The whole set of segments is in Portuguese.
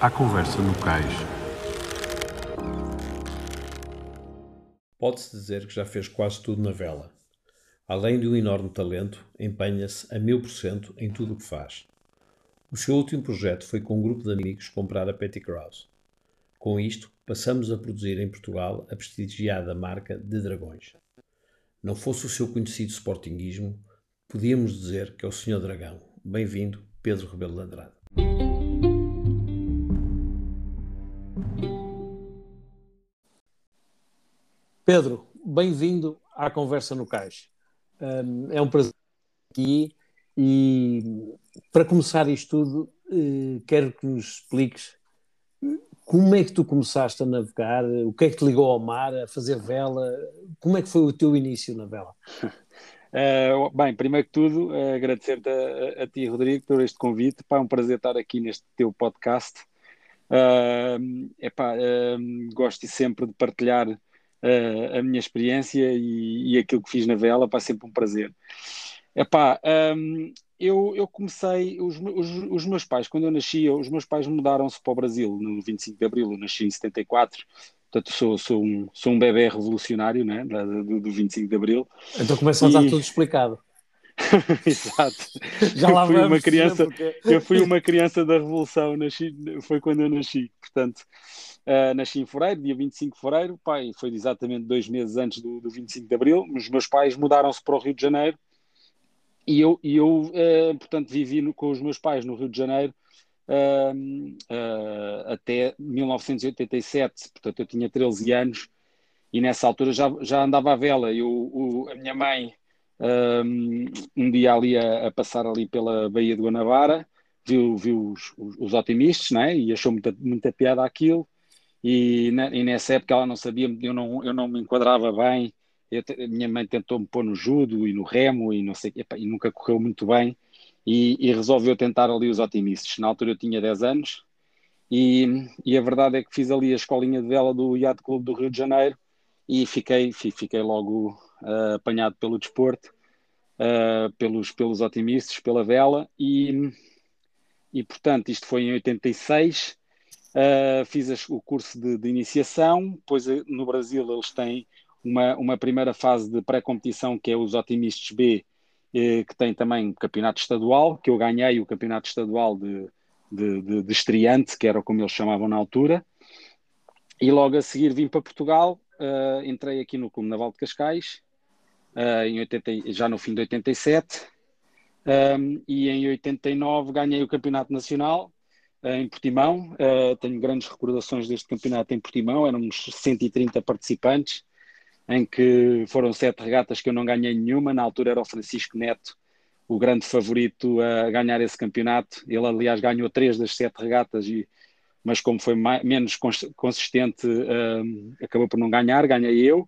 À conversa no cais. Pode-se dizer que já fez quase tudo na vela. Além de um enorme talento, empenha-se a mil por cento em tudo o que faz. O seu último projeto foi com um grupo de amigos comprar a Petty Krause. Com isto, passamos a produzir em Portugal a prestigiada marca de dragões. Não fosse o seu conhecido sportinguismo, podíamos dizer que é o Senhor Dragão. Bem-vindo, Pedro Rebelo de Andrade. Pedro, bem-vindo à Conversa no Cais. é um prazer estar aqui e para começar isto tudo, eh, quero que nos expliques como é que tu começaste a navegar, o que é que te ligou ao mar, a fazer vela, como é que foi o teu início na vela? Uh, bem, primeiro que tudo, uh, agradecer-te a, a, a, ti, Rodrigo, por este convite. Pá, é um prazer estar aqui neste teu podcast. Uh, epá, uh, gosto sempre de partilhar uh, a minha experiência e, e, aquilo que fiz na vela, pá, sempre um prazer. Epá, um, eu, eu comecei, os, os, os, meus pais, quando eu nasci, os meus pais mudaram-se para o Brasil no 25 de Abril, eu nasci em 74, portanto sou, sou, um, sou um bebê revolucionário né, do, do 25 de Abril. Então começa a dar tudo explicado. Exato. Já lá eu fui vamos, uma criança, porque... eu fui uma criança da Revolução, nasci, foi quando eu nasci, portanto, uh, nasci em fevereiro, dia 25 de fevereiro, pai, foi exatamente dois meses antes do, do 25 de Abril, os meus pais mudaram-se para o Rio de Janeiro e eu, e eu uh, portanto, vivi no, com os meus pais no Rio de Janeiro uh, até 1987, portanto, eu tinha 13 anos e nessa altura já, já andava à vela, eu, o, a minha mãe um, dia ali a, a, passar ali pela Baía de Guanabara, viu, viu os, os, os otimistas, né? e achou muita, muita piada aquilo, e, na, e, nessa época ela não sabia, eu não, eu não me enquadrava bem, eu, minha mãe tentou-me pôr no judo e no remo e não sei epa, e nunca correu muito bem, e, e, resolveu tentar ali os otimistas. Na altura eu tinha 10 anos, e, e a verdade é que fiz ali a escolinha de vela do Yacht Clube do Rio de Janeiro, e fiquei, fiquei logo uh, apanhado pelo desporto, uh, pelos, pelos otimistas, pela vela, e, e portanto isto foi em 86, uh, eh, fiz as, o curso de, de, iniciação, depois no Brasil eles têm uma, uma primeira fase de pré-competição que é os otimistas B, que tem também campeonato estadual, que eu ganhei o campeonato estadual de, de, de, de estreante, que era como eles chamavam na altura, e logo a seguir vim para Portugal, uh, entrei aqui no Clube Naval de Cascais, uh, em 80, já no fim de 87, um, e em 89 ganhei o Campeonato Nacional uh, em Portimão. tenho grandes recordações deste campeonato em Portimão, éramos 130 participantes, em que foram sete regatas que eu não ganhei nenhuma. Na altura era o Francisco Neto, o grande favorito a ganhar esse campeonato. Ele, aliás, ganhou três das sete regatas e mas como foi mais, menos consistente, uh, acabou por não ganhar, ganhei eu.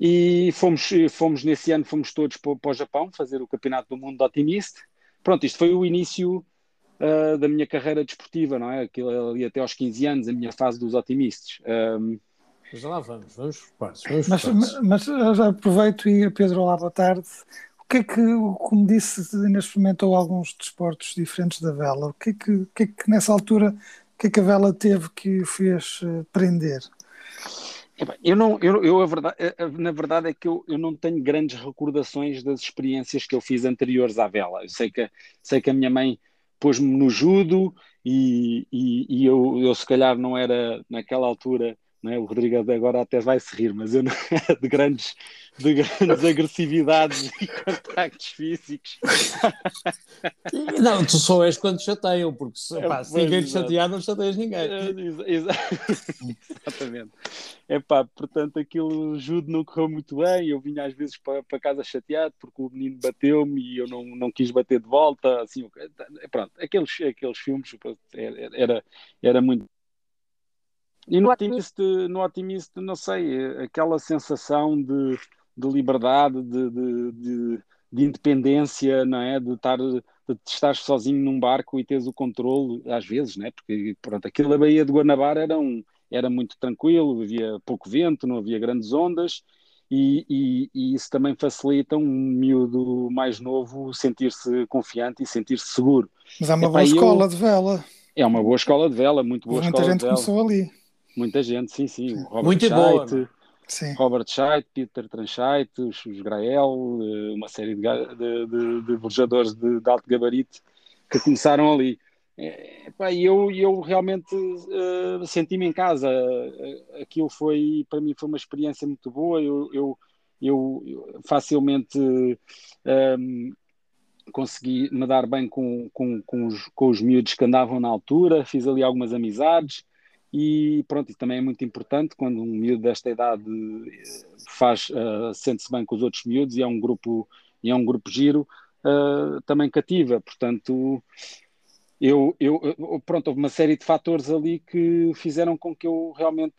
E fomos, fomos nesse ano, fomos todos para, para o Japão fazer o Campeonato do Mundo de Otimist. Pronto, isto foi o início uh, da minha carreira desportiva, não é? Aquilo ali até aos 15 anos, a minha fase dos otimistas. Um, mas lá vamos, vamos por partes. Vamos mas, mas, mas já aproveito e Pedro, olá, boa tarde. O que é que, como disse, ainda experimentou alguns desportos diferentes da vela. O que é que, o que, é que nessa altura que é que a vela teve que o fez uh, prender? Eu não, eu, eu verdade, na verdade é que eu, eu não tenho grandes recordações das experiências que eu fiz anteriores à vela. Eu sei que, sei que a minha mãe pôs-me no judo e, e, e eu, eu se calhar não era naquela altura é? O Rodrigo agora até vai se rir, mas eu não, de grandes, de grandes agressividades e contactos físicos. Não, tu só és quando chateiam, porque se, pá, se ninguém te chatear, não chateias ninguém. É, exatamente. É pá, portanto, aquilo judo não correu muito bem. Eu vinha às vezes para, para casa chateado porque o menino bateu-me e eu não, não quis bater de volta. Assim, pronto, aqueles, aqueles filmes era, era muito e no Optimist, no Optimist, não sei, aquela sensação de, de liberdade, de, de, de, de, independência, não é? De estar, de estar sozinho num barco e teres o controle, às vezes, né? Porque, pronto, aquilo da Baía de Guanabara era, um, era muito tranquilo, havia pouco vento, não havia grandes ondas, e, e, e, isso também facilita um miúdo mais novo sentir-se confiante e sentir-se seguro. Mas há uma Epá, boa escola eu... de vela. É uma boa escola de vela, muito boa Muita escola gente de vela. começou ali. Muita gente, sim, sim. O Robert Muito Scheidt, boa, Sim. Robert Scheidt, Peter Transcheit, os, os Grael, eh, uma série de, de, de, de velejadores de, de alto gabarito que começaram ali. É, e eu, eu realmente eh, senti-me em casa. Eh, Aquilo foi, para mim, foi uma experiência muito boa. Eu, eu, eu, facilmente ehm, consegui me dar bem com, com, com, os, com os miúdos que andavam na altura, fiz ali algumas amizades e pronto, e também é muito importante quando um miúdo desta idade eh, faz, eh, sente-se bem com os outros miúdos e é um grupo, e é um grupo giro, eh, também cativa, portanto eu, eu, pronto, houve uma série de fatores ali que fizeram com que eu realmente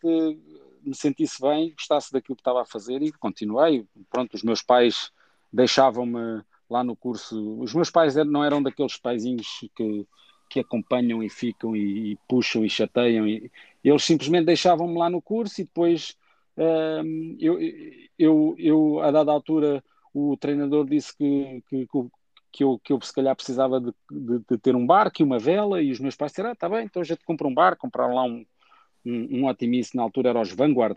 me sentisse bem, gostasse daquilo que estava a fazer e continuei. Pronto, os meus pais deixavam-me lá no curso. Os meus pais não eram daqueles paizinhos que, que acompanham e ficam e, e puxam e chateiam. E, eles simplesmente deixavam-me lá no curso e depois hum, eu, eu, eu, a dada altura, o treinador disse que, que, que, eu, que eu se calhar precisava de, de- de ter um barco e uma vela, e os meus pais disseram: ah, tá bem, então a gente compra um barco. Compraram lá um, um, um na altura eram os Vanguard,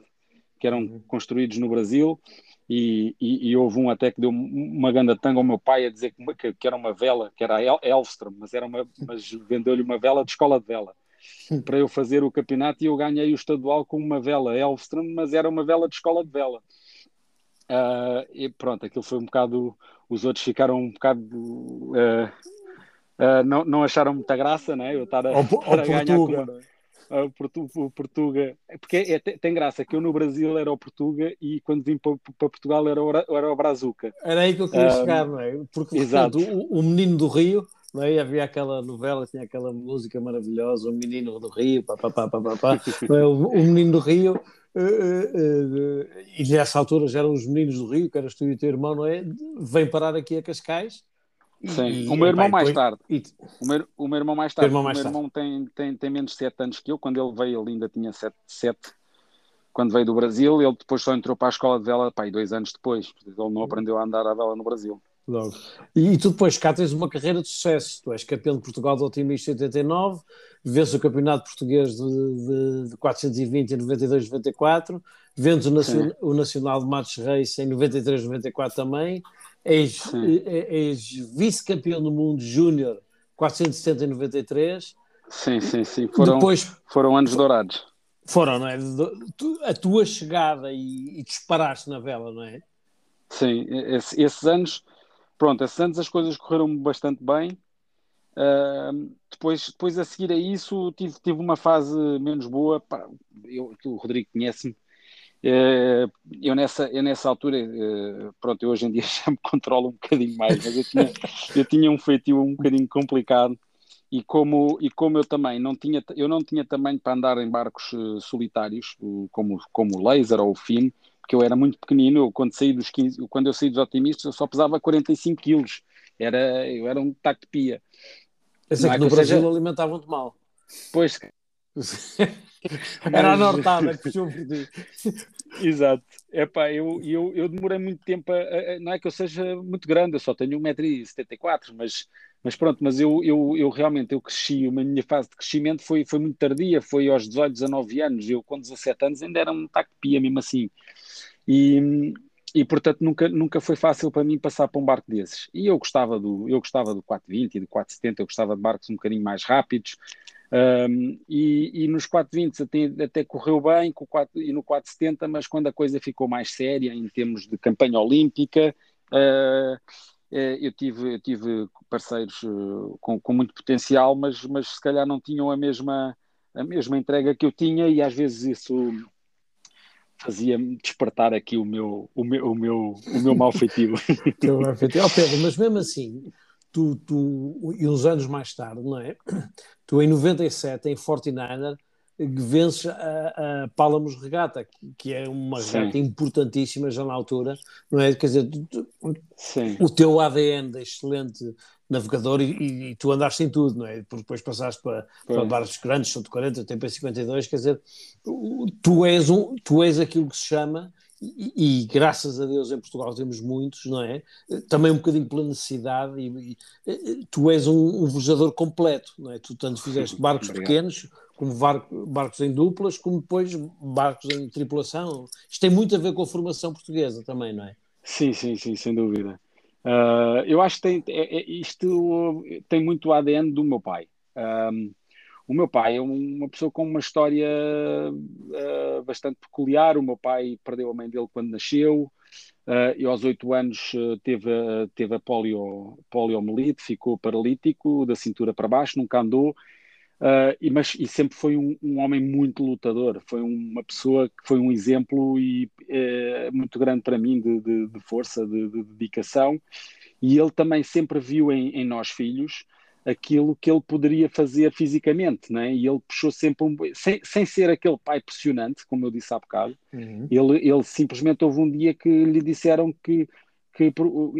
que eram construídos no Brasil, e, e, e houve um até que deu uma ganda tanga ao meu pai a dizer que, que, era uma vela, que era Elfstrom, mas, era uma, mas vendeu-lhe uma vela de escola de vela. Para eu fazer o campeonato e eu ganhei o estadual com uma vela Elfstrom, mas era uma vela de escola de vela. Ah, e pronto, aquilo foi um bocado. Os outros ficaram um bocado. ah, ah, não, não acharam muita graça, né? Eu estar a, estar a ganhar com uma- o Portu- o Portuga. Porque é- tem tem graça que eu no Brasil era o Portuga e quando vim para, para Portugal era o, era o Brazuca. Era aí que eu queria Ah, chegar, não é? Porque exato. portanto, o, o Menino do Rio, não é? Havia aquela novela, tinha aquela música maravilhosa, O Menino do Rio, pá, pá, pá, pá, pá, pá, é? o, o Menino do Rio, eh, eh, eh, e nessa altura já eram os Meninos do Rio, que eras tu e o teu irmão, não é? Vem parar aqui a Cascais. Sim. e, o meu irmão mais tarde. O meu, o meu irmão mais tarde. irmão o meu irmão tem, tem, tem menos de 7 anos que eu. Quando ele veio, ele ainda tinha 7, sete quando veio do Brasil. Ele depois só entrou para a escola de vela, e dois anos depois. Ele não aprendeu a andar a vela no Brasil. Logo. E, e tu depois cá tens uma carreira de sucesso. Tu és campeão de Portugal de Otimista em 89, vês o Campeonato Português de, de, de 420 em 92, 94, vês o, nacion, o Nacional de Matos Reis em 93, 94 também, eh, és vice-campeão do mundo júnior 470 em 93. Sim, sim, sim. Foram, Depois foram anos dourados. foram, não é? A tua chegada e, e disparaste na vela, não é? Sim, esse- esses anos, pronto, esses anos as coisas correram bastante bem. Ahm, depois, depois a seguir a isso tive, tive uma fase menos boa. Pá, eu, o Rodrigo conhece-me. Eh, eu nessa, eu nessa altura, eh, pronto, eu hoje em dia já me controlo um bocadinho mais, mas eu tinha, eu tinha um feitio um bocadinho complicado e como, e como eu também não tinha, eu não tinha tamanho para andar em barcos eh, solitários, como, como o Laser ou o Finn, porque eu era muito pequenino, eu, quando, saí dos 15, quando eu saí dos otimistas eu só pesava 45 quilos, era, eu era um pia. Eu sei Não que é no que eu Brasil seja- alimentavam-te mal. Pois, Era a nortada que puxou por ti. Exato. Epá, eu, eu, eu demorei muito tempo a- a- Não é que eu seja muito grande, eu só tenho 1,74m, mas, mas pronto, mas eu, eu, eu realmente eu cresci, a minha fase de crescimento foi, foi muito tardia, foi aos 18, 19 anos, eu com 17 anos ainda era um taco de pia mesmo assim. E, e portanto nunca, nunca foi fácil para mim passar para um barco desses. E eu gostava do, eu gostava do 420 e do 470, eu gostava de barcos um bocadinho mais rápidos. Um, e, e nos 420 até, até correu bem com o 4, e no 470, mas quando a coisa ficou mais séria em termos de campanha olímpica, uh, eu, tive, eu tive parceiros uh, com, com muito potencial, mas, mas se calhar não tinham a mesma, a mesma entrega que eu tinha, e às vezes isso fazia-me despertar aqui o meu, o meu, o meu, o meu mal. Ó, Pedro, mas mesmo assim, tu, tu, e uns anos mais tarde, não é? Tu em 97, em 49er, vences a, a Pálamos Regata, que é uma Sim. regata importantíssima já na altura, não é? Quer dizer, tu- o teu ADN de excelente navegador e, e- e tu andaste em tudo, não é? Porque depois passaste para, para barcos grandes, 140, TP52, quer dizer, tu és, um, tu és aquilo que se chama, e, e, graças a Deus em Portugal temos muitos, não é? Também um bocadinho pela necessidade, e, e tu és um, um velejador completo, não é? Tu tanto fizeste barcos Obrigado. pequenos, como barco, barcos em duplas, como depois barcos em tripulação. Isto tem muito a ver com a formação portuguesa também, não é? Sim, sim, sim, sem dúvida. Uh, eu acho que tem, é, é, isto tem muito o ADN do meu pai. Um, o meu pai é uma pessoa com uma história uh, bastante peculiar. O meu pai perdeu a mãe dele quando nasceu uh, e aos oito anos teve, teve a polio, poliomielite, ficou paralítico da cintura para baixo, nunca andou Uh, e, mas, e sempre foi um, um, homem muito lutador, foi uma pessoa que foi um exemplo e, é, muito grande para mim de, de, de força, de, de, dedicação. E ele também sempre viu em, em, nós filhos aquilo que ele poderia fazer fisicamente, né? e ele puxou sempre, um, sem, sem ser aquele pai pressionante, como eu disse há bocado, uhum. ele, ele simplesmente houve um dia que lhe disseram que que,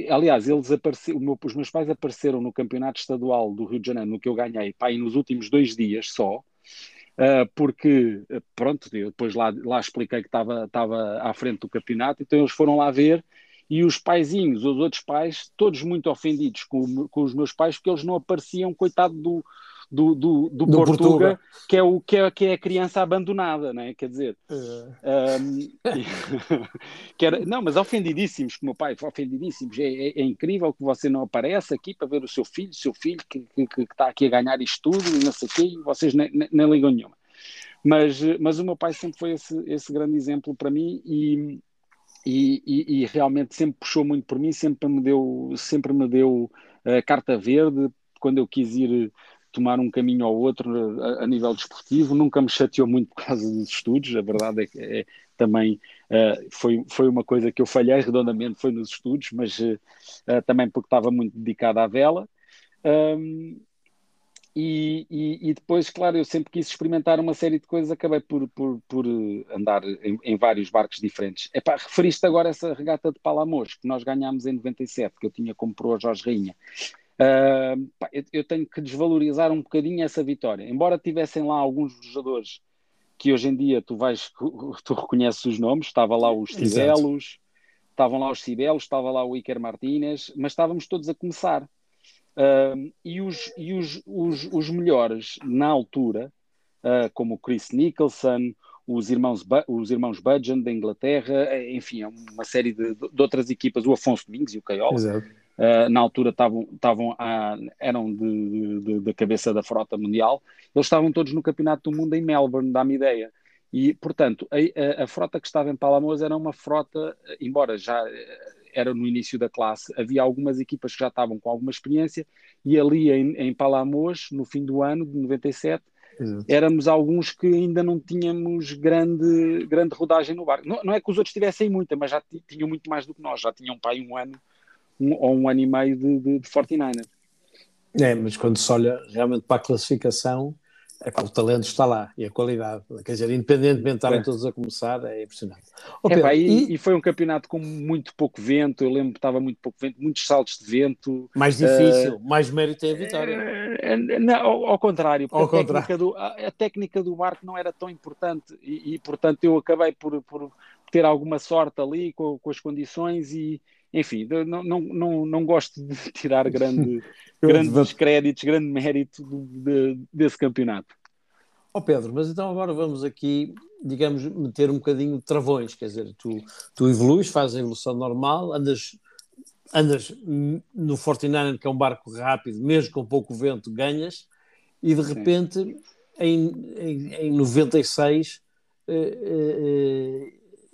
aliás, eles apareceram, meu, os meus pais apareceram no campeonato estadual do Rio de Janeiro, no que eu ganhei, e nos últimos dois dias só, uh, porque, pronto, eu depois lá, lá expliquei que estava à frente do campeonato, então eles foram lá ver, e os paizinhos, os outros pais, todos muito ofendidos com, com os meus pais, porque eles não apareciam, coitado do, do, do, do, do Portuga, Portuga, que é, o, que, é, que é a criança abandonada, né? quer dizer. É. Um, que era, não, mas ofendidíssimos, que o meu pai foi ofendidíssimos. É, é, é, incrível que você não aparece aqui para ver o seu filho, seu filho que, que, que está aqui a ganhar isto tudo e não sei o quê, e vocês nem, nem, nem ligam nenhuma. Mas, mas o meu pai sempre foi esse, esse grande exemplo para mim e, e, e, e, realmente sempre puxou muito por mim, sempre me deu, sempre me deu a carta verde quando eu quis ir tomar um caminho ou outro a, a, nível desportivo, nunca me chateou muito por causa dos estudos, a verdade é que é, também uh, foi, foi uma coisa que eu falhei redondamente, foi nos estudos, mas uh, também porque estava muito dedicado à vela. Um, e, e, e, depois, claro, eu sempre quis experimentar uma série de coisas, acabei por, por, por andar em, em, vários barcos diferentes. Epá, referiste agora essa regata de Palamos, que nós ganhámos em 97, que eu tinha como proa Jorge Rainha. Uh, pá, eu, eu, tenho que desvalorizar um bocadinho essa vitória. Embora tivessem lá alguns jogadores que hoje em dia tu vais, tu reconheces os nomes, estava lá os Cibelos, estavam lá os Cibelos, estava lá o Iker Martínez, mas estávamos todos a começar. Uh, e os, e os, os, os melhores na altura, uh, como o Chris Nicholson, os irmãos, os irmãos Budgeon da Inglaterra, enfim, é uma série de, de, outras equipas, o Afonso Domingos e o Caiola. Uh, na altura estavam, estavam a, eram de, cabeça da frota mundial, eles estavam todos no Campeonato do Mundo em Melbourne, dá-me ideia. E, portanto, a, a, a, frota que estava em Palamos era uma frota, embora já eh, era no início da classe, havia algumas equipas que já estavam com alguma experiência, e ali em, em Palamos, no fim do ano de 97, Exato. éramos alguns que ainda não tínhamos grande, grande rodagem no barco. Não, não é que os outros tivessem muita, mas já tinham muito mais do que nós, já tinham pai um ano um, ou um ano e meio de, de, de 49ers. É, mas quando se olha realmente para a classificação, é, pá, o talento está lá e a qualidade. Quer dizer, independentemente de estarem é. todos a começar, é impressionante. É, e, e, foi um campeonato com muito pouco vento. Eu lembro que estava muito pouco vento, muitos saltos de vento. Mais difícil, uh, mais mérito é a vitória. Uh, não, ao, ao, contrário, ao a, contrário. Técnica do, a, a, técnica do barco não era tão importante e, e portanto, eu acabei por, por ter alguma sorte ali com, com as condições e, enfim, não, não, não, não gosto de tirar grande, grandes créditos, grande mérito do, de, desse campeonato. Ó oh Pedro, mas então agora vamos aqui, digamos, meter um bocadinho de travões, quer dizer, tu, tu evoluís, fazes a evolução normal, andas, andas no Fortnite, que é um barco rápido, mesmo com pouco vento, ganhas, e de repente, em, em, em 96, eh, eh,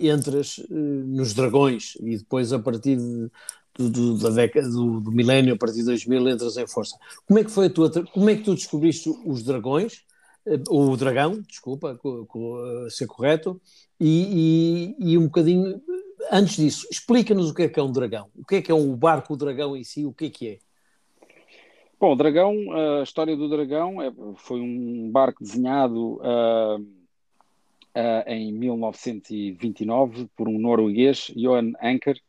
entras uh, nos dragões e depois a partir de, do, do, da década do, do, milénio, a partir de 2000, entras em força. Como é que foi a tua, como é que tu descobriste os dragões, uh, o dragão, desculpa, co, co, uh, ser correto, e, e, e, um bocadinho, antes disso, explica-nos o que é que é um dragão, o que é que é um barco, o dragão em si, o que é que é? Bom, o dragão, a história do dragão é, foi um barco desenhado uh, uh, em 1929 por um norueguês, Johan Anker.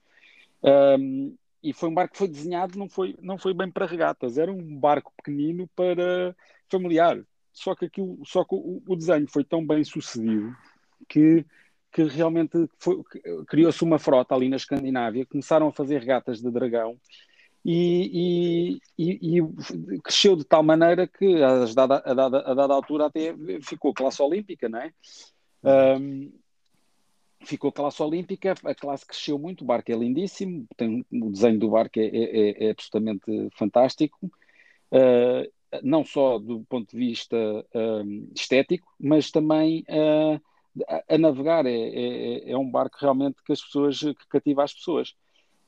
Um, e foi um barco que foi desenhado, não foi, não foi bem para regatas, era um barco pequenino para familiar. Só que, aquilo, só que o, o desenho foi tão bem sucedido que que realmente criou-se uma frota ali na Escandinávia, começaram a fazer regatas de dragão e, e, e, cresceu de tal maneira que a dada, a dada, a dada altura até ficou classe olímpica, não é? Um, ficou classe olímpica, a classe cresceu muito, o barco é lindíssimo, tem, o desenho do barco é, é, é, é absolutamente fantástico, uh, não só do ponto de vista estético, mas também uh, a, a, navegar. É, é, é, um barco realmente que as pessoas que cativa as pessoas.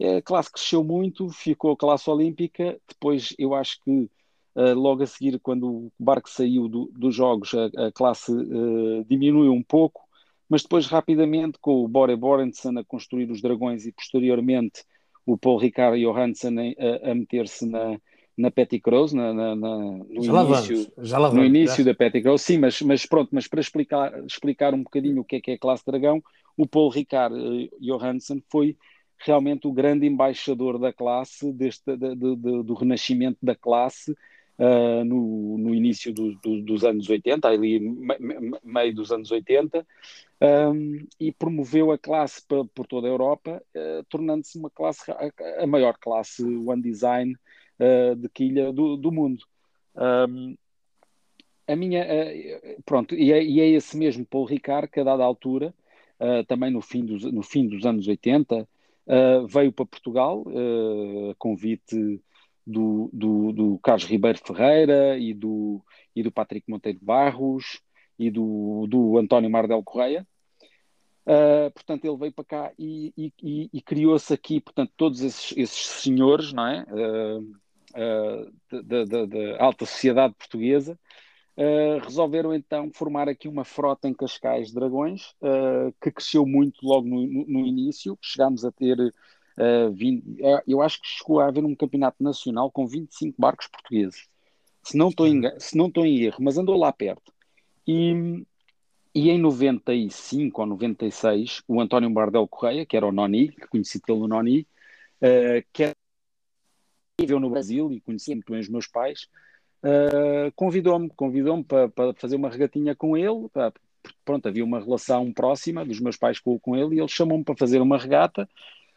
A classe cresceu muito, ficou classe olímpica. Depois, eu acho que logo a seguir, quando o barco saiu do, dos jogos, a, a classe uh, diminuiu um pouco, mas depois, rapidamente, com o Bore Borensen a construir os dragões e posteriormente o Paul Ricard Johansen a, a meter-se na, na Petty Crows, na, na, na, no já início, vamos, no início da Petty Crows, sim, mas, mas pronto, mas para explicar, explicar um bocadinho o que é que é a classe dragão, o Paul Ricard uh, Johansen foi realmente o grande embaixador da classe, deste, de, de, de, do renascimento da classe uh, no, no, início do, do, dos anos 80, ali me, meio dos anos 80, um, e promoveu a classe por, por toda a Europa, uh, tornando-se uma classe, a, a, maior classe One Design uh, de quilha do, do mundo. Um, a minha, pronto, e é, e é, esse mesmo Paul Ricard que a dada altura, também no fim, dos, no fim dos anos 80, Uh, veio para Portugal, convite do, do, do, Carlos Ribeiro Ferreira e do, e do Patrick Monteiro Barros e do, do António Mardel Correia. Uh, portanto, ele veio para cá e, e, e criou-se aqui, portanto, todos esses, esses senhores, não é? da alta sociedade portuguesa, Uh, resolveram então formar aqui uma frota em Cascais Dragões, uh, que cresceu muito logo no, no, no início. Chegámos a ter, uh, 20, eu acho que chegou a haver um campeonato nacional com 25 barcos portugueses, se não estou em, se não estou em erro, mas andou lá perto. E, e em 95 ou 96, o António Bardel Correia, que era o Noni, conhecido pelo Noni, que era viveu no Brasil e conhecia muito bem os meus pais, uh, convidou-me, convidou-me para, para, fazer uma regatinha com ele, para, pronto, havia uma relação próxima dos meus pais com, com ele, e ele chamou-me para fazer uma regata,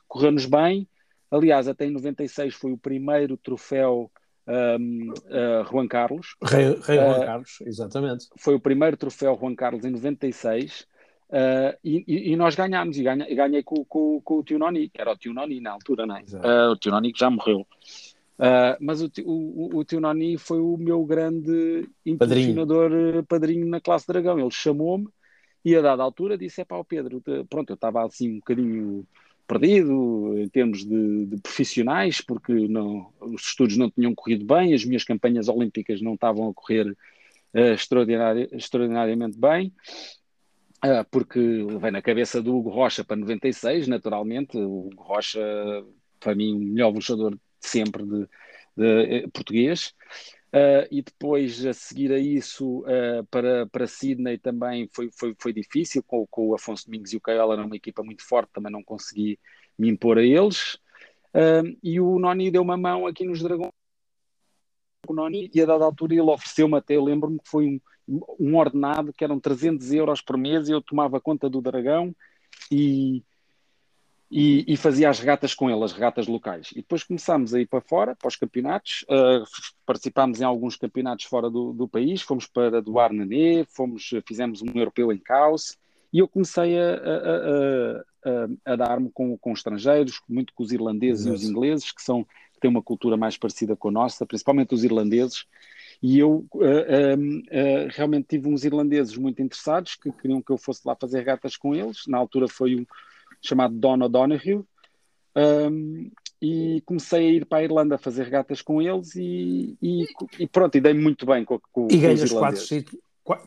correu-nos bem, aliás, até em 96 foi o primeiro troféu um, uh, Juan Carlos. Rei, Rei Juan uh, Carlos, exatamente. Foi o primeiro troféu Juan Carlos em 96. Uh, e, e, nós ganhámos, e ganhei, ganhei com, com, com, o tio Noni, que era o tio Noni na altura, não é? Uh, o tio Noni que já morreu. Mas o, o, o tio Nani foi o meu grande impulsionador padrinho, padrinho na classe Dragão. Ele chamou-me e a dada altura disse: é pá, o Pedro, pronto, eu estava assim um bocadinho perdido em termos de, de, profissionais, porque não, os estudos não tinham corrido bem, as minhas campanhas olímpicas não estavam a correr uh, extraordinari extraordinariamente bem. Uh, porque vem na cabeça do Hugo Rocha para 96, naturalmente. O Hugo Rocha, para mim, o melhor luchador sempre de, de eh, português. Uh, e depois, a seguir a isso, uh, para, para Sydney também foi, foi, foi difícil, com, com o Afonso Domingos e o Caiola era uma equipa muito forte, também não consegui me impor a eles. Uh, e o Noni deu uma mão aqui nos Dragões, o Noni, e a dada altura ele ofereceu-me até, eu lembro-me que foi um, um ordenado que eram 300 euros por mês, e eu tomava conta do Dragão, e, e, e, fazia as regatas com ele, as regatas locais. E depois começámos a ir para fora, para os campeonatos, uh, participámos em alguns campeonatos fora do, do país, fomos para do Arnanê, fomos, fizemos um europeu em Caos, e eu comecei a, a, a, a dar-me com, com estrangeiros, muito com os irlandeses Exato. e os ingleses, que, são, que têm uma cultura mais parecida com a nossa, principalmente os irlandeses, e eu uh, uh, realmente tive uns irlandeses muito interessados, que queriam que eu fosse lá fazer regatas com eles, na altura foi um chamado Don O'Donoghue, um, e comecei a ir para a Irlanda a fazer regatas com eles e, e, e pronto, e dei muito bem com, com, e ganhas quatro sítios.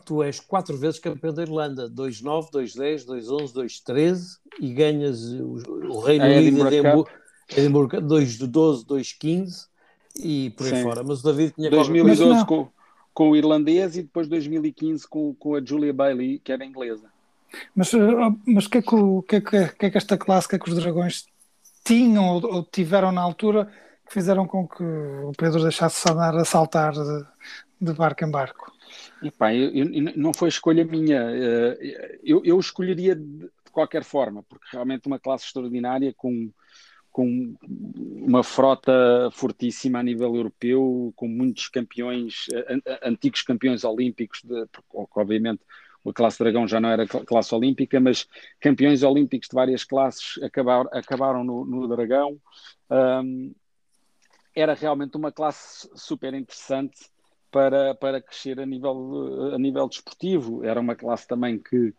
Tu és quatro vezes campeão da Irlanda, 2-9, 2-10, 2-11, 2-13 e ganhas o, o Reino Unido Edimburgo, Edimburgo 2-12, 2-15 e por aí Sim. fora. Mas o David tinha 2012 com, com o irlandês e depois 2015 com, com a Julia Bailey, que era inglesa. Mas, eh, mas que, é que, o, que, é que, é que esta classe, que é que os dragões tinham ou, ou, tiveram na altura que fizeram com que o Pedro deixasse de andar a saltar de, de barco em barco? Epá, eu, eu, não foi escolha minha. Eh, eu, eu escolheria de qualquer forma, porque realmente uma classe extraordinária com, com uma frota fortíssima a nível europeu, com muitos campeões, antigos campeões olímpicos, de, obviamente a classe Dragão já não era classe olímpica, mas campeões olímpicos de várias classes acabaram, acabaram no, no Dragão. Um, era realmente uma classe super interessante para, para crescer a nível, a nível desportivo. Era uma classe também que,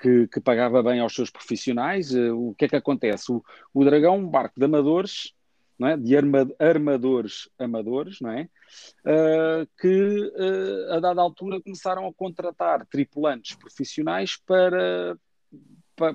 que, que pagava bem aos seus profissionais. Eh, o que é que acontece? O, o Dragão, um barco de amadores, não é? de arma, armadores amadores, não é? Uh, que uh, a dada altura começaram a contratar tripulantes profissionais para,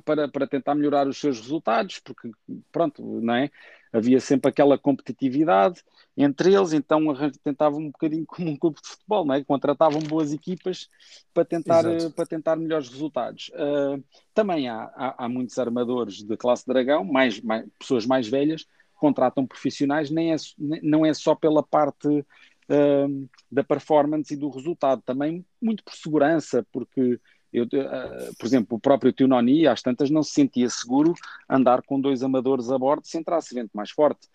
para, para tentar melhorar os seus resultados, porque pronto, não é? Havia sempre aquela competitividade entre eles, então tentavam um bocadinho como um clube de futebol, não é? Contratavam boas equipas para tentar, para tentar melhores resultados. Uh, também há, há, há, muitos armadores de classe dragão, mais, mais, pessoas mais velhas, contratam profissionais, nem é, não é só pela parte uh, da performance e do resultado, também muito por segurança, porque eu, uh, por exemplo, o próprio Tio Noni, às tantas, não se sentia seguro andar com dois amadores a bordo se entrasse vento mais forte.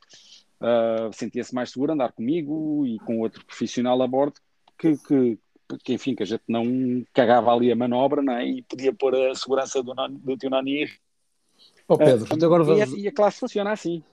Uh, sentia-se mais seguro andar comigo e com outro profissional a bordo que, que, que, enfim, que a gente não cagava ali a manobra não é? e podia pôr a segurança do, do Tio Noni. Oh Pedro, uh, agora vamos... e, a, e a classe funciona assim.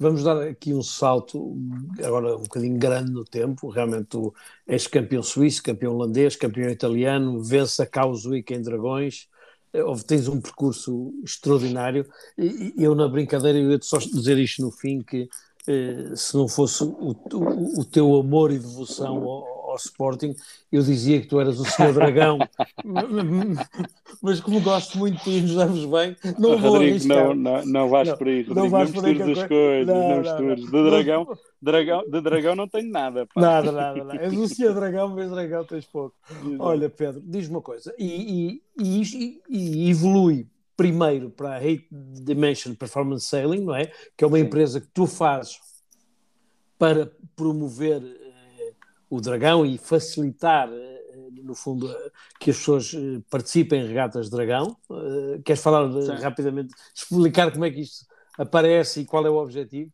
Vamos dar aqui um salto, agora um bocadinho grande no tempo. Realmente tu és campeão suíço, campeão holandês, campeão italiano, vence a Causwick em Dragões. Eh, tens um percurso extraordinário. E eu, na brincadeira, eu ia só dizer isto no fim: que eh, se não fosse o, o, o teu amor e devoção ao, ao Sporting, eu dizia que tu eras o senhor dragão, mas como gosto muito de ti e nos damos bem, não vou Rodrigo, arriscar. Não, não, não vais não, por aí, Rodrigo, não, vais não mistures as coisas, não, não mistures. De dragão, dragão, de dragão não tenho nada. Pá. Nada, nada, nada. És o senhor dragão, mas dragão tens pouco. Olha, Pedro, diz-me uma coisa, e, e, e, e evolui primeiro para a Eight Dimension Performance Sailing, não é? Que é uma Sim. empresa que tu fazes para promover o dragão e facilitar, eh, no fundo, eh, que as pessoas eh, participem em regatas de dragão. Queres falar rapidamente, explicar como é que isto aparece e qual é o objetivo?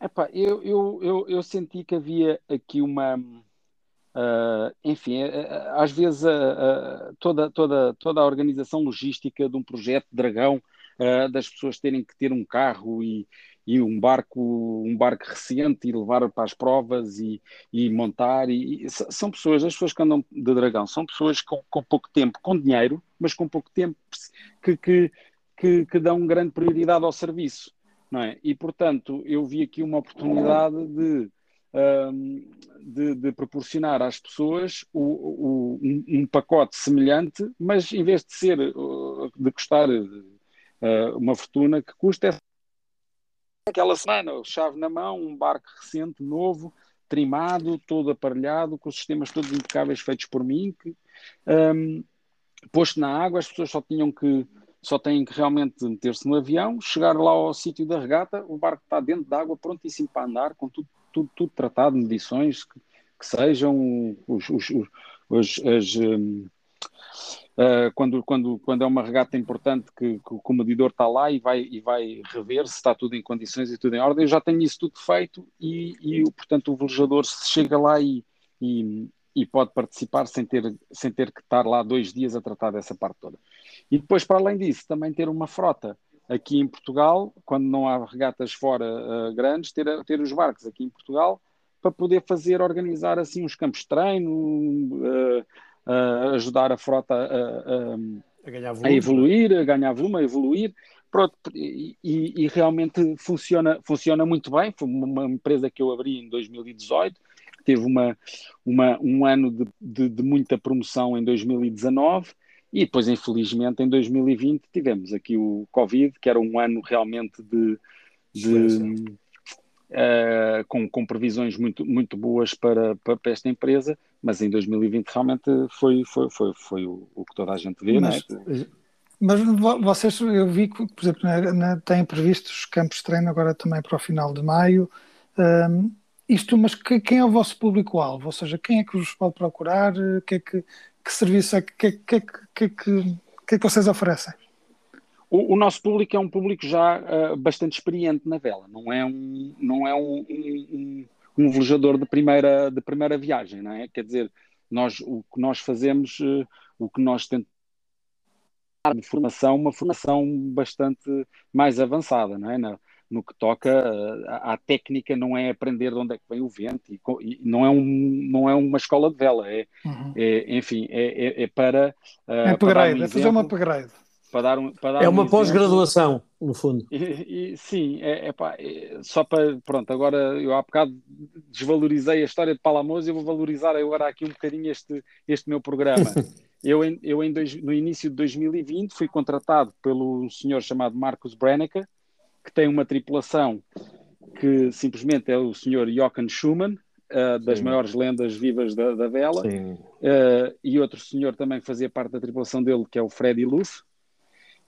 Epá, eu, eu, eu, eu senti que havia aqui uma. Uh, enfim, uh, às vezes uh, toda, toda, toda a organização logística de um projeto Dragão, das pessoas terem que ter um carro e, e um barco, um barco recente e levar para as provas e, e montar. E, e, são pessoas, as pessoas que andam de dragão, são pessoas com, com pouco tempo, com dinheiro, mas com pouco tempo, que, que, que, que dão grande prioridade ao serviço. Não é? E, portanto, eu vi aqui uma oportunidade de, um, de, de, proporcionar às pessoas o, o, um, um, pacote semelhante, mas em vez de ser, uh, de custar uh, uma fortuna, que custa aquela semana, chave na mão, um barco recente, novo, trimado, todo aparelhado, com os sistemas todos impecáveis feitos por mim, que, um, posto na água, as pessoas só tinham que só têm que realmente meter-se no avião, chegar lá ao sítio da regata, o barco está dentro da água, prontíssimo para andar, com tudo, tudo, tudo tratado, medições que, que sejam, os, os, os, as, um, Uh, quando, quando, quando é uma regata importante que, que, o medidor está lá e vai, e vai rever se está tudo em condições e tudo em ordem, eu já tenho isso tudo feito e, e portanto o velejador chega lá e, e, e, pode participar sem ter, sem ter que estar lá dois dias a tratar dessa parte toda. E depois, para além disso, também ter uma frota aqui em Portugal, quando não há regatas fora uh, grandes, ter, ter os barcos aqui em Portugal para poder fazer, organizar assim uns campos de treino, uh, uh, ajudar a frota a, a, a, a, evoluir, a ganhar volume, a evoluir. Pronto, e, e, realmente funciona, funciona muito bem. Foi uma empresa que eu abri em 2018, teve uma, uma, um ano de, de, de muita promoção em 2019 e depois, infelizmente, em 2020 tivemos aqui o Covid, que era um ano realmente de, de, uh, com, com previsões muito, muito boas para, para, esta empresa, mas em 2020 realmente foi, foi, foi, foi o, o que toda a gente vê. Mas, é? mas vocês, eu vi que, por exemplo, na, na, têm previstos campos de treino agora também para o final de maio. Um, isto, mas que, quem é o vosso público-alvo? Ou seja, quem é que vos pode procurar? Que, é que, que serviço é que, que, que, que, que, que vocês oferecem? o, o, nosso público é um público já uh, bastante experiente na vela, não é um, não é um, um, um, velejador de primeira, de primeira viagem, não é? Quer dizer, nós, o que nós fazemos, uh, o que nós tentamos de formação, uma formação bastante mais avançada, não é? Na, no que toca à, técnica, não é aprender de onde é que vem o vento, e, e não, é um, não é uma escola de vela, é, uhum. é enfim, é, é, é para. Uh, é upgrade, um é fazer uma upgrade. Para dar um, para dar é uma um pós-graduação, no fundo. E, e, sim, é, é, pá, é, só para. Pronto, agora eu há bocado desvalorizei a história de Palamos e eu vou valorizar agora aqui um bocadinho este, este meu programa. eu, em, eu em dois, no início de 2020, fui contratado pelo senhor chamado Marcos Brennecker, que tem uma tripulação que simplesmente é o senhor Jochen Schumann, uh, das Sim. maiores lendas vivas da, da vela, uh, e outro senhor também fazia parte da tripulação dele, que é o Freddy Luth.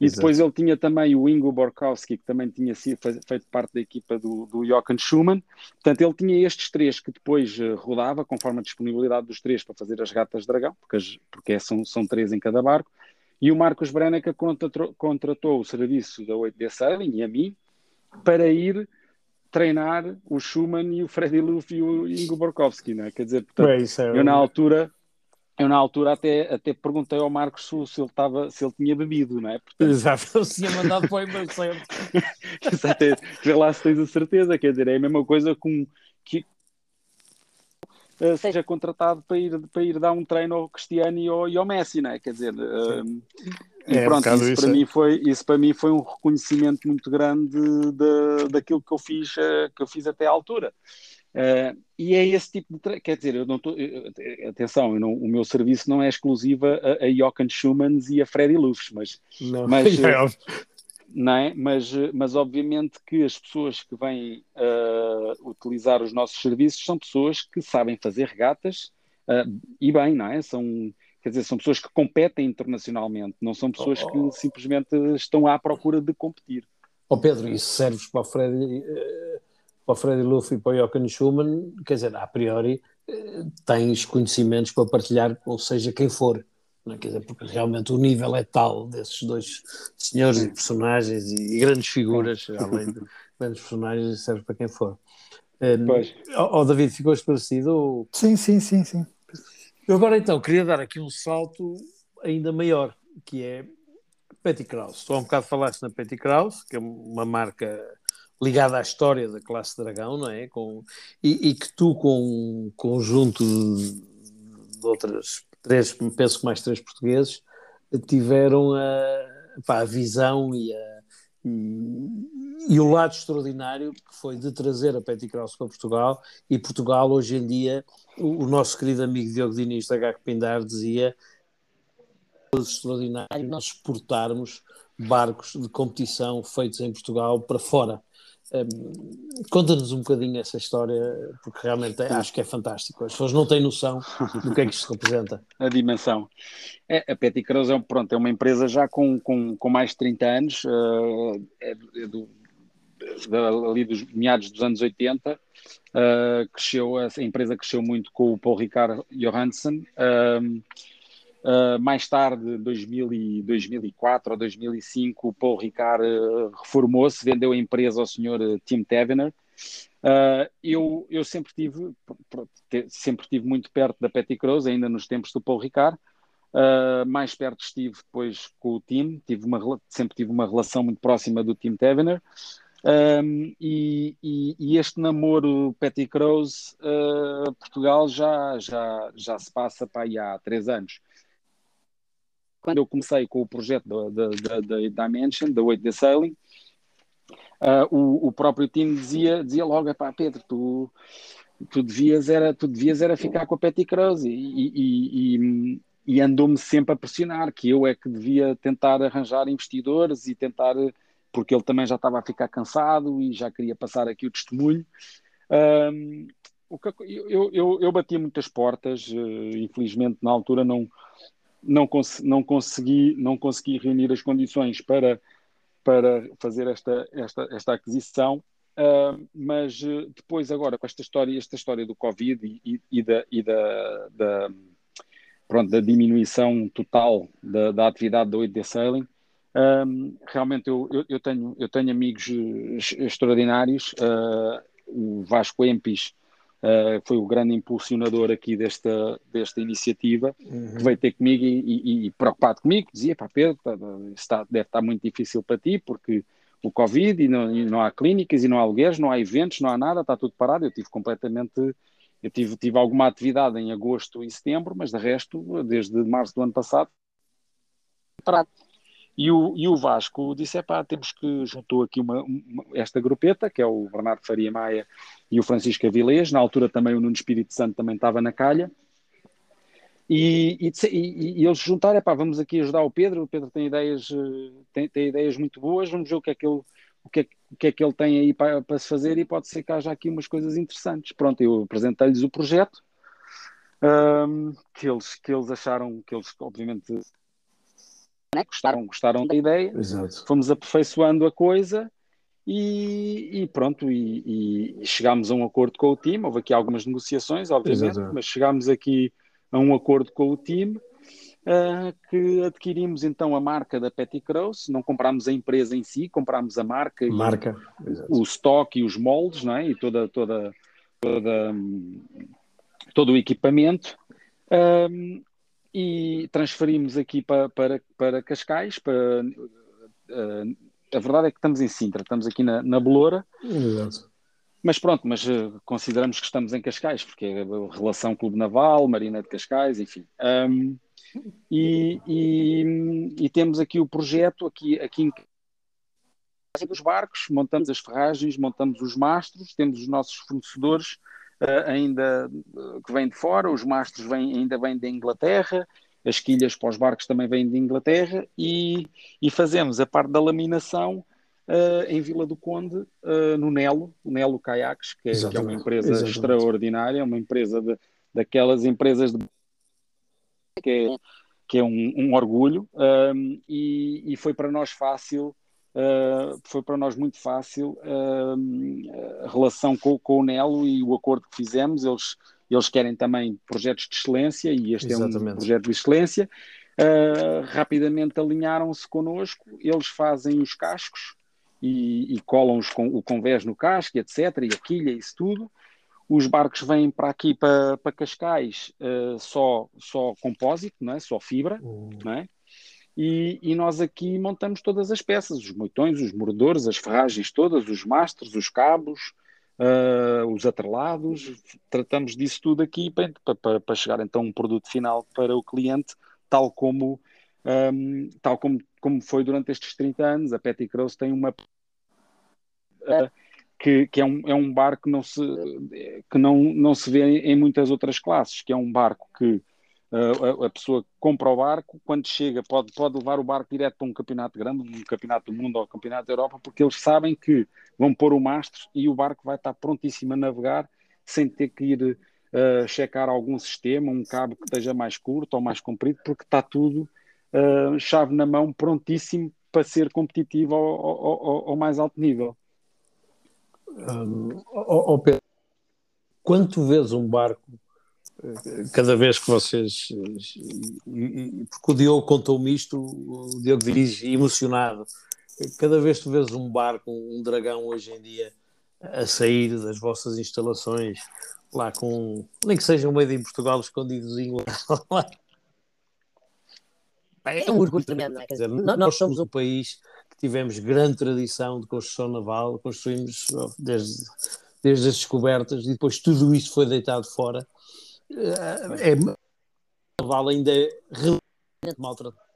E Exato. depois ele tinha também o Ingo Borkowski, que também tinha sido, feito parte da equipa do, do Jochen Schumann. Portanto, ele tinha estes três que depois uh, rodava, conforme a disponibilidade dos três para fazer as gatas dragão, porque, as, porque são, são três em cada barco. E o Marcos Breneca contratou, contratou o serviço da 8D Sailing e a mim para ir treinar o Schumann e o Freddy Luff e o Ingo Borkowski, né? Quer dizer, portanto, é, eu na altura eu na altura até, até perguntei ao Marcos se ele, estava, se ele tinha bebido, não é? Portanto... Exato, ele tinha mandado para o embarcamento. Exato, vê lá se tens a certeza, quer dizer, é a mesma coisa com que uh, seja contratado para ir, para ir dar um treino ao Cristiano e ao, e ao Messi, não é? Quer dizer, uh, e é, pronto, isso, isso, para é. mim foi, isso para mim foi um reconhecimento muito grande de, daquilo que eu fiz, uh, que eu fiz até à altura. Uh, e é esse tipo de. Quer dizer, eu não tô, eu, atenção, eu não, o meu serviço não é exclusivo a, a Jochen Schumanns e a Freddy Lufs, mas. Não, mas, é não é? Mas, mas obviamente que as pessoas que vêm uh, utilizar os nossos serviços são pessoas que sabem fazer regatas uh, e bem, não é? São, quer dizer, são pessoas que competem internacionalmente, não são pessoas oh, oh. que simplesmente estão à procura de competir. Ó oh Pedro, isso serve para o Freddy, eh, para o Freddy Luffy e para o Jochen Schumann, quer dizer, a priori eh, tens conhecimentos para partilhar com seja quem for. Não é? Quer dizer, porque realmente o nível é tal desses dois senhores e personagens e, grandes figuras, além de grandes personagens, serve para quem for. Pois. Oh, David, ficou esclarecido? Sim, sim, sim, sim. Eu agora então queria dar aqui um salto ainda maior, que é Petty Krause. Tu há um bocado falaste na Petty Krause, que é uma marca ligada à história da classe Dragão, não é? Com, e, e que tu, com um conjunto de, outras três, penso que mais três portugueses, tiveram a, pá, a visão e a e, e, o lado extraordinário que foi de trazer a Petty Cross para Portugal e Portugal hoje em dia, o, o nosso querido amigo Diogo Diniz da Gac Pindar dizia extraordinário nós exportarmos barcos de competição feitos em Portugal para fora um, Conta-nos um bocadinho essa história, porque realmente é, acho que é fantástico. As pessoas não têm noção do que é que isto representa. A dimensão. É, a Petty Cross é, pronto, é uma empresa já com, com, com mais de 30 anos, uh, é, é do, ali dos meados dos anos 80. Uh, eh, cresceu, a empresa cresceu muito com o Paul Ricard Johansson. Uh, Uh, mais tarde, 2000 e 2004 ou 2005, o Paul Ricard uh, reformou-se, vendeu a empresa ao senhor uh, Tim Tavener. eu, eu sempre tive sempre tive muito perto da Petty Cross, ainda nos tempos do Paul Ricard. mais perto estive depois com o Tim, tive uma, sempre tive uma relação muito próxima do Tim Tavener. Um, e, e, e, este namoro Petty Cross Portugal já, já, já se passa para aí há três anos quando eu comecei com o projeto da, da, da, Dimension, da 8D Sailing, uh, o, o próprio time dizia, dizia logo, pá, Pedro, tu, tu, devias era, tu devias era ficar com a Petty Cross e, e, e, e andou-me sempre a pressionar que eu é que devia tentar arranjar investidores e tentar, porque ele também já estava a ficar cansado e já queria passar aqui o testemunho. Um, o que, eu, eu, eu batia muitas portas, uh, infelizmente na altura não, não, cons não, consegui, não consegui reunir as condições para, para fazer esta, esta, esta aquisição, uh, mas uh, depois agora com esta história, esta história do Covid e, e, e da, e da, da, pronto, da diminuição total da, da atividade do 8D Sailing, Um, realmente eu, eu, eu, tenho, eu tenho amigos extraordinários. Uh, o Vasco Empis uh, foi o grande impulsionador aqui desta, desta iniciativa, uhum. que veio ter comigo e, e, e, preocupado comigo, dizia, pá Pedro, tá, tá, está, deve estar muito difícil para ti, porque o Covid e não, e não há clínicas e não há alugueres, não há eventos, não há nada, está tudo parado. Eu tive completamente eu tive, tive alguma atividade em agosto e setembro, mas de resto, desde março do ano passado, parado. E o, e o Vasco disse: pá, temos que. juntou aqui uma, uma, esta grupeta, que é o Bernardo Faria Maia e o Francisco Avilés. Na altura também o Nuno Espírito Santo também estava na calha. E, e, e, e eles juntaram: pá, vamos aqui ajudar o Pedro. O Pedro tem ideias, eh, tem, tem ideias muito boas, vamos ver o que é que ele o que é, o que, é que ele tem aí para, para, se fazer e pode ser que haja aqui umas coisas interessantes. Pronto, eu apresentei-lhes o projeto um, que, eles, que eles acharam, que eles obviamente né, gostaram, gostaram da ideia, Exato. fomos aperfeiçoando a coisa e, e pronto, e, e, chegámos a um acordo com o time, houve aqui algumas negociações, obviamente, Exato. mas chegámos aqui a um acordo com o time uh, que adquirimos então a marca da Petty Cross, não comprámos a empresa em si, comprámos a marca, marca. O estoque e os moldes, não é? E toda, toda, toda, todo o equipamento. Um, e transferimos aqui para, para, para Cascais. Para, uh, a verdade é que estamos em Sintra, estamos aqui na, na Beloura. Exato. Mas pronto, mas uh, consideramos que estamos em Cascais, porque é a relação Clube Naval, Marina de Cascais, enfim. Um, e, e, e, temos aqui o projeto aqui, aqui em dos barcos, montamos as ferragens, montamos os mastros, temos os nossos fornecedores uh, ainda uh, que vêm de fora, os mastros vêm, ainda vêm da Inglaterra, as quilhas para os barcos também vêm de Inglaterra e, e fazemos a parte da laminação uh, em Vila do Conde, no Nelo, o Nelo Caiaques, que, é, que é uma empresa Exatamente. extraordinária, uma empresa de, daquelas empresas de que é, que é um, um orgulho um, e, e, foi para nós fácil, uh, foi para nós muito fácil uh, a relação com, com, o Nelo e o acordo que fizemos. Eles, eles querem também projetos de excelência e este Exatamente. é um projeto de excelência. Uh, rapidamente alinharam-se connosco, eles fazem os cascos e, e colam os, o convés no casco, etc., e a quilha, isso tudo os barcos vêm para aqui, para, para Cascais, uh, só, só compósito, não é? só fibra, uhum. não é? E, e, nós aqui montamos todas as peças, os moitões, os mordedores, as ferragens todas, os mastros, os cabos, uh, os atrelados, tratamos disso tudo aqui para, para, para, chegar então um produto final para o cliente, tal como, um, tal como, como foi durante estes 30 anos. A Petty Cross tem uma... Uh, que, que é, um, é um barco que, não se, que não, não se vê em muitas outras classes, que é um barco que a, a, pessoa compra o barco, quando chega pode, pode levar o barco direto para um campeonato grande, um campeonato do mundo ou um campeonato da Europa, porque eles sabem que vão pôr o mastro e o barco vai estar prontíssimo a navegar sem ter que ir uh, checar algum sistema, um cabo que esteja mais curto ou mais comprido, porque está tudo uh, chave na mão, prontíssimo para ser competitivo ao, ao, ao, ao mais alto nível. Um, oh, Pedro, quanto vês um barco cada vez que vocês. Porque o Diogo contou-me isto, o Diogo diz emocionado. Cada vez que tu vês um barco, um dragão hoje em dia, a sair das vossas instalações, lá com. nem que seja um meio em Portugal escondidozinho lá. É um orgulho tremendo, não é? Dizer, nós somos um país tivemos grande tradição de construção naval, construímos desde, desde as descobertas e depois tudo isso foi deitado fora. É, é naval ainda é relativamente maltratado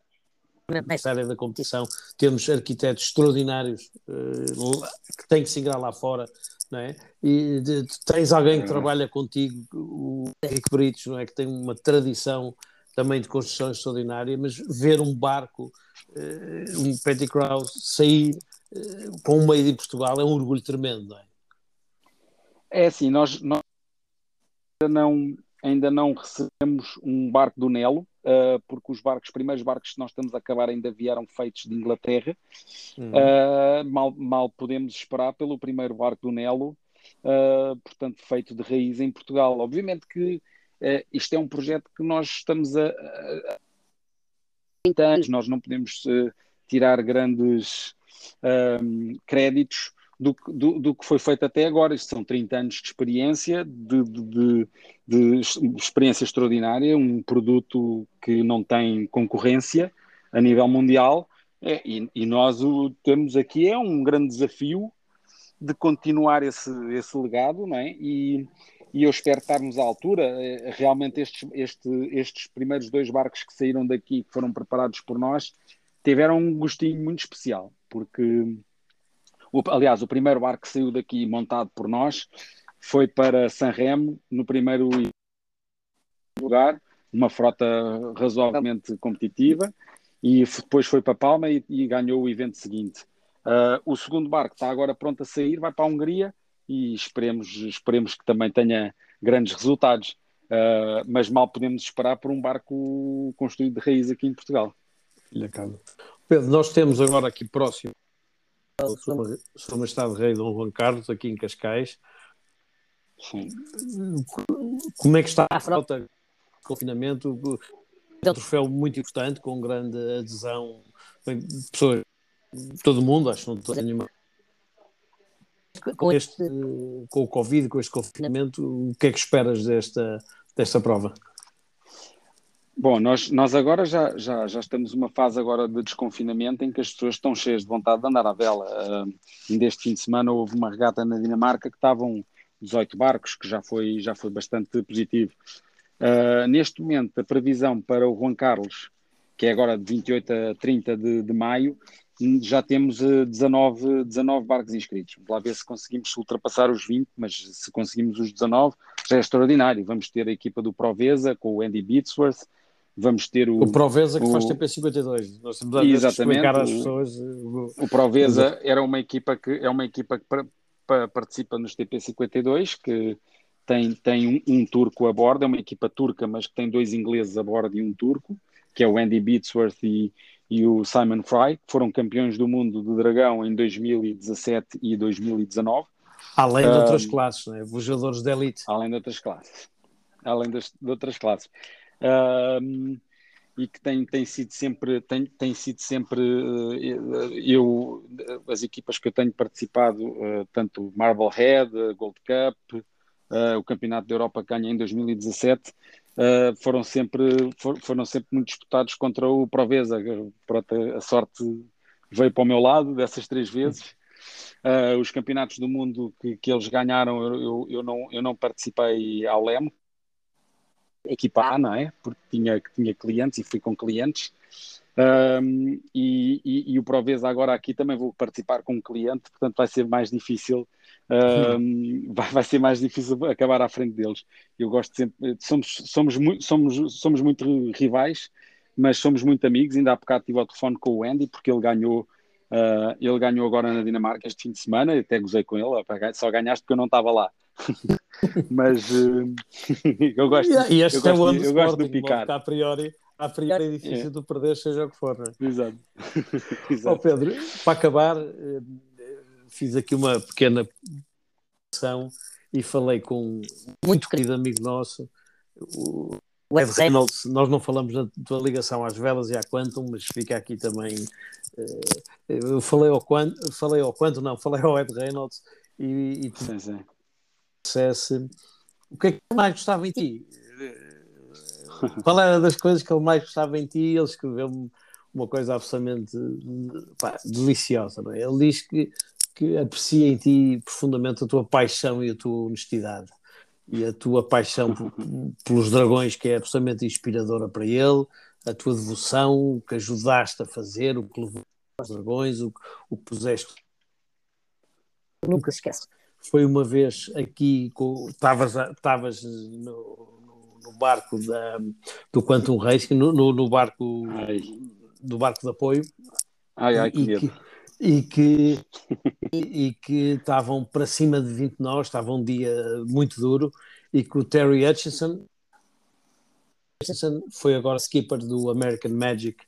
nessa área da competição. Temos arquitetos extraordinários uh, que têm que se ingrar lá fora, não é? E de, tens alguém que trabalha contigo, o Henrique Britos, não é? Que tem uma tradição também de construção extraordinária, mas ver um barco uh, um Petty Krause sair uh, com o meio de Portugal é um orgulho tremendo, não é? É assim, nós, nós ainda, não, ainda não recebemos um barco do Nelo, uh, porque os barcos, os primeiros barcos que nós estamos a acabar ainda vieram feitos de Inglaterra. Uhum. mal, mal podemos esperar pelo primeiro barco do Nelo, portanto, feito de raiz em Portugal. Obviamente que isto é um projeto que nós estamos a, a 30 anos, nós não podemos uh, tirar grandes um, créditos do, do, do, que foi feito até agora. Isto são 30 anos de experiência, de, de, de, experiência extraordinária, um produto que não tem concorrência a nível mundial. É, e, e, nós o temos aqui é um grande desafio de continuar esse, esse legado, não é? E, e eu espero estarmos à altura. Eh, realmente, estes, este, estes primeiros dois barcos que saíram daqui, que foram preparados por nós, tiveram um gostinho muito especial, porque, o, aliás, o primeiro barco que saiu daqui montado por nós foi para Sanremo, no primeiro lugar, uma frota razoavelmente competitiva, e depois foi para Palma e, e ganhou o evento seguinte. Uh, o segundo barco está agora pronto a sair, vai para a Hungria e esperemos, esperemos que também tenha grandes resultados. Uh, mas mal podemos esperar por um barco construído de raiz aqui em Portugal. Pedro, nós temos agora aqui próximo o Sr. Majestade Rei Dom Juan Carlos, aqui em Cascais. Sim. Como é que está a frota de confinamento? É um troféu muito importante, com grande adesão de pessoas, todo mundo, acho que não estou nenhuma com este, com o Covid, com este confinamento, o que é que esperas desta, desta prova? Bom, nós, nós agora já, já, já estamos numa fase agora de desconfinamento em que as pessoas estão cheias de vontade de andar à vela. Uh, este fim de semana houve uma regata na Dinamarca que estavam 18 barcos, que já foi, já foi bastante positivo. Uh, neste momento, a previsão para o Juan Carlos, que é agora de 28 a 30 de, de maio, já temos 19, eh, 19 barcos inscritos. Vamos lá ver se conseguimos ultrapassar os 20, mas se conseguimos os 19, já é extraordinário. Vamos ter a equipa do Proveza com o Andy Beatsworth, vamos ter o. O Proveza que o, faz TP52. Nós temos a explicar às pessoas. O, o Proveza era uma equipa que, é uma equipa que pra, pra, participa nos TP52, que tem, tem um, um, turco a bordo, é uma equipa turca, mas que tem dois ingleses a bordo e um turco, que é o Andy Beatsworth e e o Simon Fry, que foram campeões do mundo do Dragão em 2017 e 2019. Além de outras classes, né? os jogadores de elite. Além de outras classes. Além de, de outras classes. E que tem, tem sido sempre, tem, tem sido sempre uh, eu, as equipas que eu tenho participado, uh, tanto Marblehead, Gold Cup, uh, o Campeonato da Europa ganha em 2017, uh, foram, sempre, for, foram sempre muito disputados contra o Proveza. A sorte veio para o meu lado dessas três vezes. Os campeonatos do mundo que, que eles ganharam, eu, eu, não, eu não participei ao Leme, equipa A, não é? Porque tinha, tinha clientes e fui com clientes. Um, e, e, e, o Proveza agora aqui também vou participar com um cliente, portanto vai ser mais difícil um, vai, vai, ser mais difícil acabar à frente deles. Eu gosto sempre, somos, somos, muito, somos, somos muito rivais, mas somos muito amigos. Ainda há bocado tive o telefone com o Andy, porque ele ganhou, uh, ele ganhou agora na Dinamarca este fim de semana, até gozei com ele, só ganhaste porque eu não estava lá. mas uh, eu gosto, e este eu gosto, é o eu gosto do picar. A priori, a priori é difícil é. de perder, seja o que for. É? Exato. Exato. Oh, Pedro, para acabar, eh, fiz aqui uma pequena ação e falei com um muito querido amigo nosso, o Ed Reynolds. Nós não falamos da tua ligação às velas e à Quantum, mas fica aqui também. Eh, eu falei ao Quantum, falei ao Quantum, não, falei ao Ed Reynolds e, e sim, sim. Dissesse o que é que ele mais gostava em ti. Qual era das coisas que ele mais gostava em ti? Ele escreveu-me uma coisa absolutamente pá, deliciosa. É? Ele diz que que aprecia em ti profundamente a tua paixão e a tua honestidade e a tua paixão pelos dragões, que é absolutamente inspiradora para ele, a tua devoção, o que ajudaste a fazer, o que levou aos dragões, o, o que puseste. Nunca se esquece. Foi uma vez aqui, estavas no, no, barco da, do Quantum Racing, no, no, no barco ai. do barco de apoio. Ai, ai, que medo. Que, e que, e, e, que estavam para cima de 20 nós, estava um dia muito duro, e que o Terry Hutchinson, Hutchinson foi agora skipper do American Magic,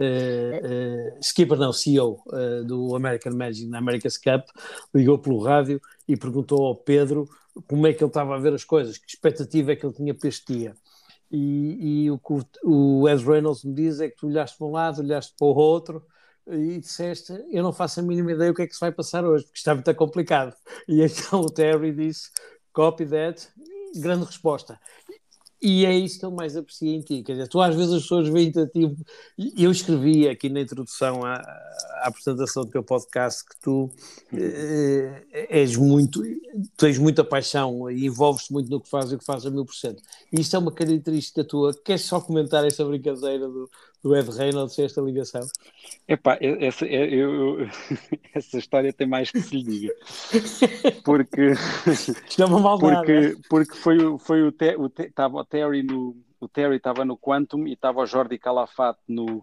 uh, skipper não, CEO eh, do American Magic na America's Cup, ligou pelo rádio e perguntou ao Pedro como é que ele estava a ver as coisas, que expectativa é que ele tinha para este dia. E, e o o Ed Reynolds me diz é que tu olhaste para um lado, olhaste para o outro, e disseste: Eu não faço a mínima ideia o que é que se vai passar hoje, porque está muito complicado. E então o Terry disse: Copy that, grande resposta. E é isso que eu mais aprecio em ti. Quer dizer, tu às vezes as pessoas veem-te a ti. Eu escrevi aqui na introdução à, à apresentação do teu podcast que tu eh, és muito, tens muita paixão e envolves-te muito no que fazes e o que fazes a mil por cento. E isto é uma característica tua. Queres só comentar esta brincadeira do, do Ed Reynolds e esta ligação? Epá, essa, é, eu, eu, essa história tem mais que se lhe diga. Porque. Isto é uma maldade. Porque, é? porque foi, foi o, te, o, te, tava o Terry no. O Terry estava no Quantum e estava o Jordi Calafate no,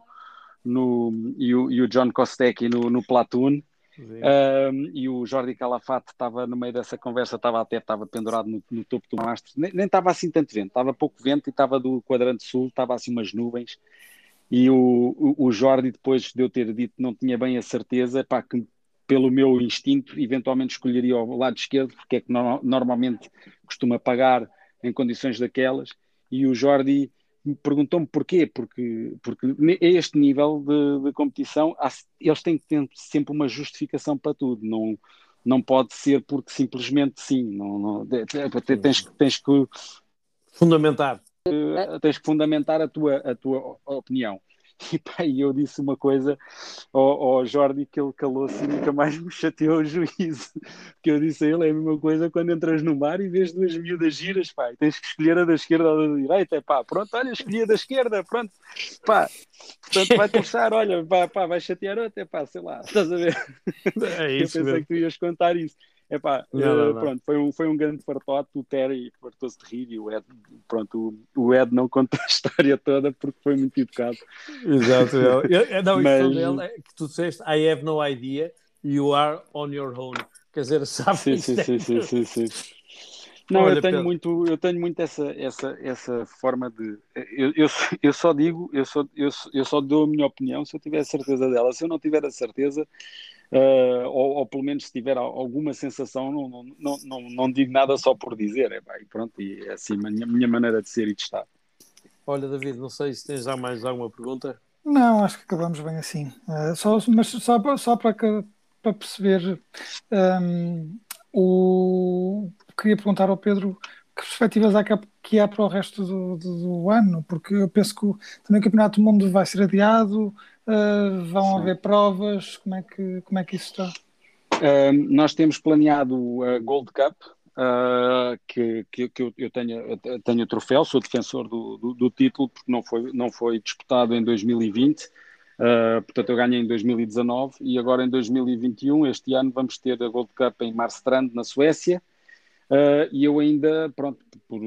no, e, o, e o John Kostecki no, no Platoon. Um, e o Jordi Calafate estava no meio dessa conversa, estava até estava pendurado no, no topo do mastro, nem estava assim tanto vento, estava pouco vento e estava do quadrante sul, estava assim umas nuvens e o, o, Jordi, depois de eu ter dito não tinha bem a certeza, pá, que pelo meu instinto, eventualmente escolheria o lado esquerdo, porque é que no, normalmente costuma pagar em condições daquelas. E o Jordi perguntou-me porquê, porque, porque a este nível de, de competição há, eles têm que ter sempre uma justificação para tudo, não, não pode ser porque simplesmente sim, não, não, tens, tens que fundamentar. Eh, tens que fundamentar a tua, a tua opinião. E pá, eu disse uma coisa ao, ao Jordi que ele calou-se e nunca mais me chateou o juízo. Que eu disse a ele: é a mesma coisa quando entras no mar e vês duas miúdas giras, pá, tens que escolher a da esquerda ou da direita. Pá, pronto, olha, escolhi a da esquerda, pronto, pá, portanto vai puxar, olha, pá, pá, vai chatear outra, pá, sei lá, estás a ver? É isso, eu pensei mesmo. que tu ias contar isso. Epá, não, não, não. pronto, foi um, foi um grande fartote, o Terry fartou-se de rir e o Ed, pronto, o, o Ed não conta a história toda porque foi muito educado. Exato, eu, eu, não, Mas... dele é que tu disseste I have no idea, you are on your own. Quer dizer, sabe? Sim, sim, sim, sim, sim, sim. Não, Olha, eu tenho Pedro. muito, eu tenho muito essa, essa, essa forma de. Eu, eu, eu só digo, eu só, eu, eu só dou a minha opinião se eu tiver a certeza dela. Se eu não tiver a certeza, uh, ou, ou, pelo menos se tiver alguma sensação, não, não, não, não, digo nada só por dizer, é, pá, e pronto, e é assim a minha, minha maneira de ser e de estar. Olha, David, não sei se tens já mais alguma pergunta. Não, acho que acabamos bem assim. Uh, só, mas só, só para, para perceber, um, o... queria perguntar ao Pedro que perspectivas há que há para o resto do, do, do ano, porque eu penso que o, também o Campeonato do Mundo vai ser adiado, Uh, vão Sim. haver provas? Como é que, como é que isso está? Uh, nós temos planeado a Gold Cup, uh, que, que, que, eu, tenho, eu tenho o troféu, sou defensor do, do, do, título, porque não foi, não foi disputado em 2020. Uh, portanto, eu ganhei em 2019 e agora em 2021, este ano, vamos ter a Gold Cup em Marstrand, na Suécia. Uh, e eu ainda, pronto, por,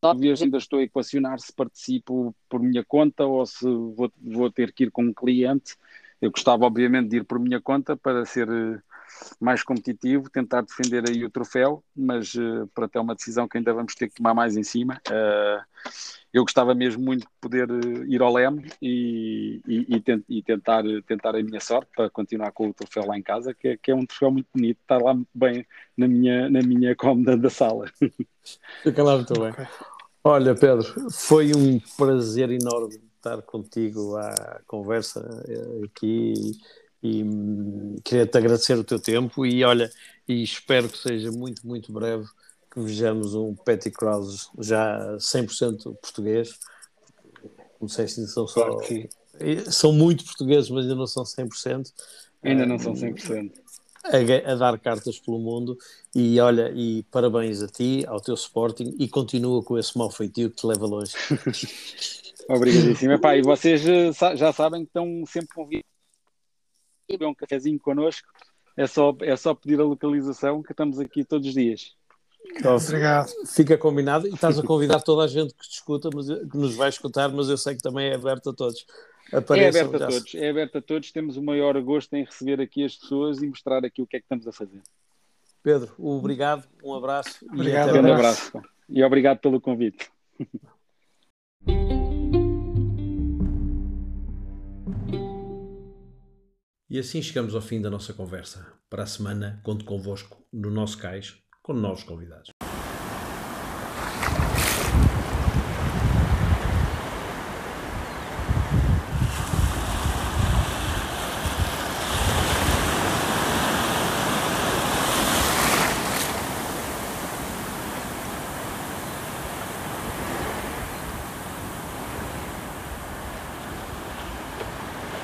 talvez ainda estou a equacionar se participo por minha conta ou se vou, vou ter que ir com um cliente. Eu gostava, obviamente, de ir por minha conta para ser mais competitivo, tentar defender aí o troféu, mas uh, para ter uma decisão que ainda vamos ter que tomar mais em cima. Uh, eu gostava mesmo muito de poder ir ao Leme e, e, e, tent, e, tentar, tentar a minha sorte para continuar com o troféu lá em casa, que é, que é um troféu muito bonito, está lá muito bem na minha, na minha cómoda da sala. Fica lá muito bem. Olha, Pedro, foi um prazer enorme estar contigo à conversa eh, aqui e, e queria-te agradecer o teu tempo e olha, e espero que seja muito, muito breve que vejamos um Petty Krause já 100% português. Como disseste, são só... São muito portugueses, mas ainda não são 100%. Ainda não são 100% a, a, dar cartas pelo mundo e olha, e parabéns a ti, ao teu Sporting e continua com esse mau feitio que te leva longe. Obrigadíssimo. Epá, e vocês eh, já sabem que estão sempre convidados beber um cafezinho connosco. É só, é só pedir a localização que estamos aqui todos os dias. Então, Obrigado. Fica combinado e estás a convidar toda a gente que te escuta, mas, que nos vai escutar, mas eu sei que também é aberto a todos. Apareçam, é aberto a todos, é aberto a todos. Temos o maior gosto em receber aqui as pessoas e mostrar aqui o que é que estamos a fazer. Pedro, obrigado, um abraço. Obrigado, e um abraço. E obrigado pelo convite. E assim chegamos ao fim da nossa conversa. Para a semana, conto convosco no nosso cais com novos convidados.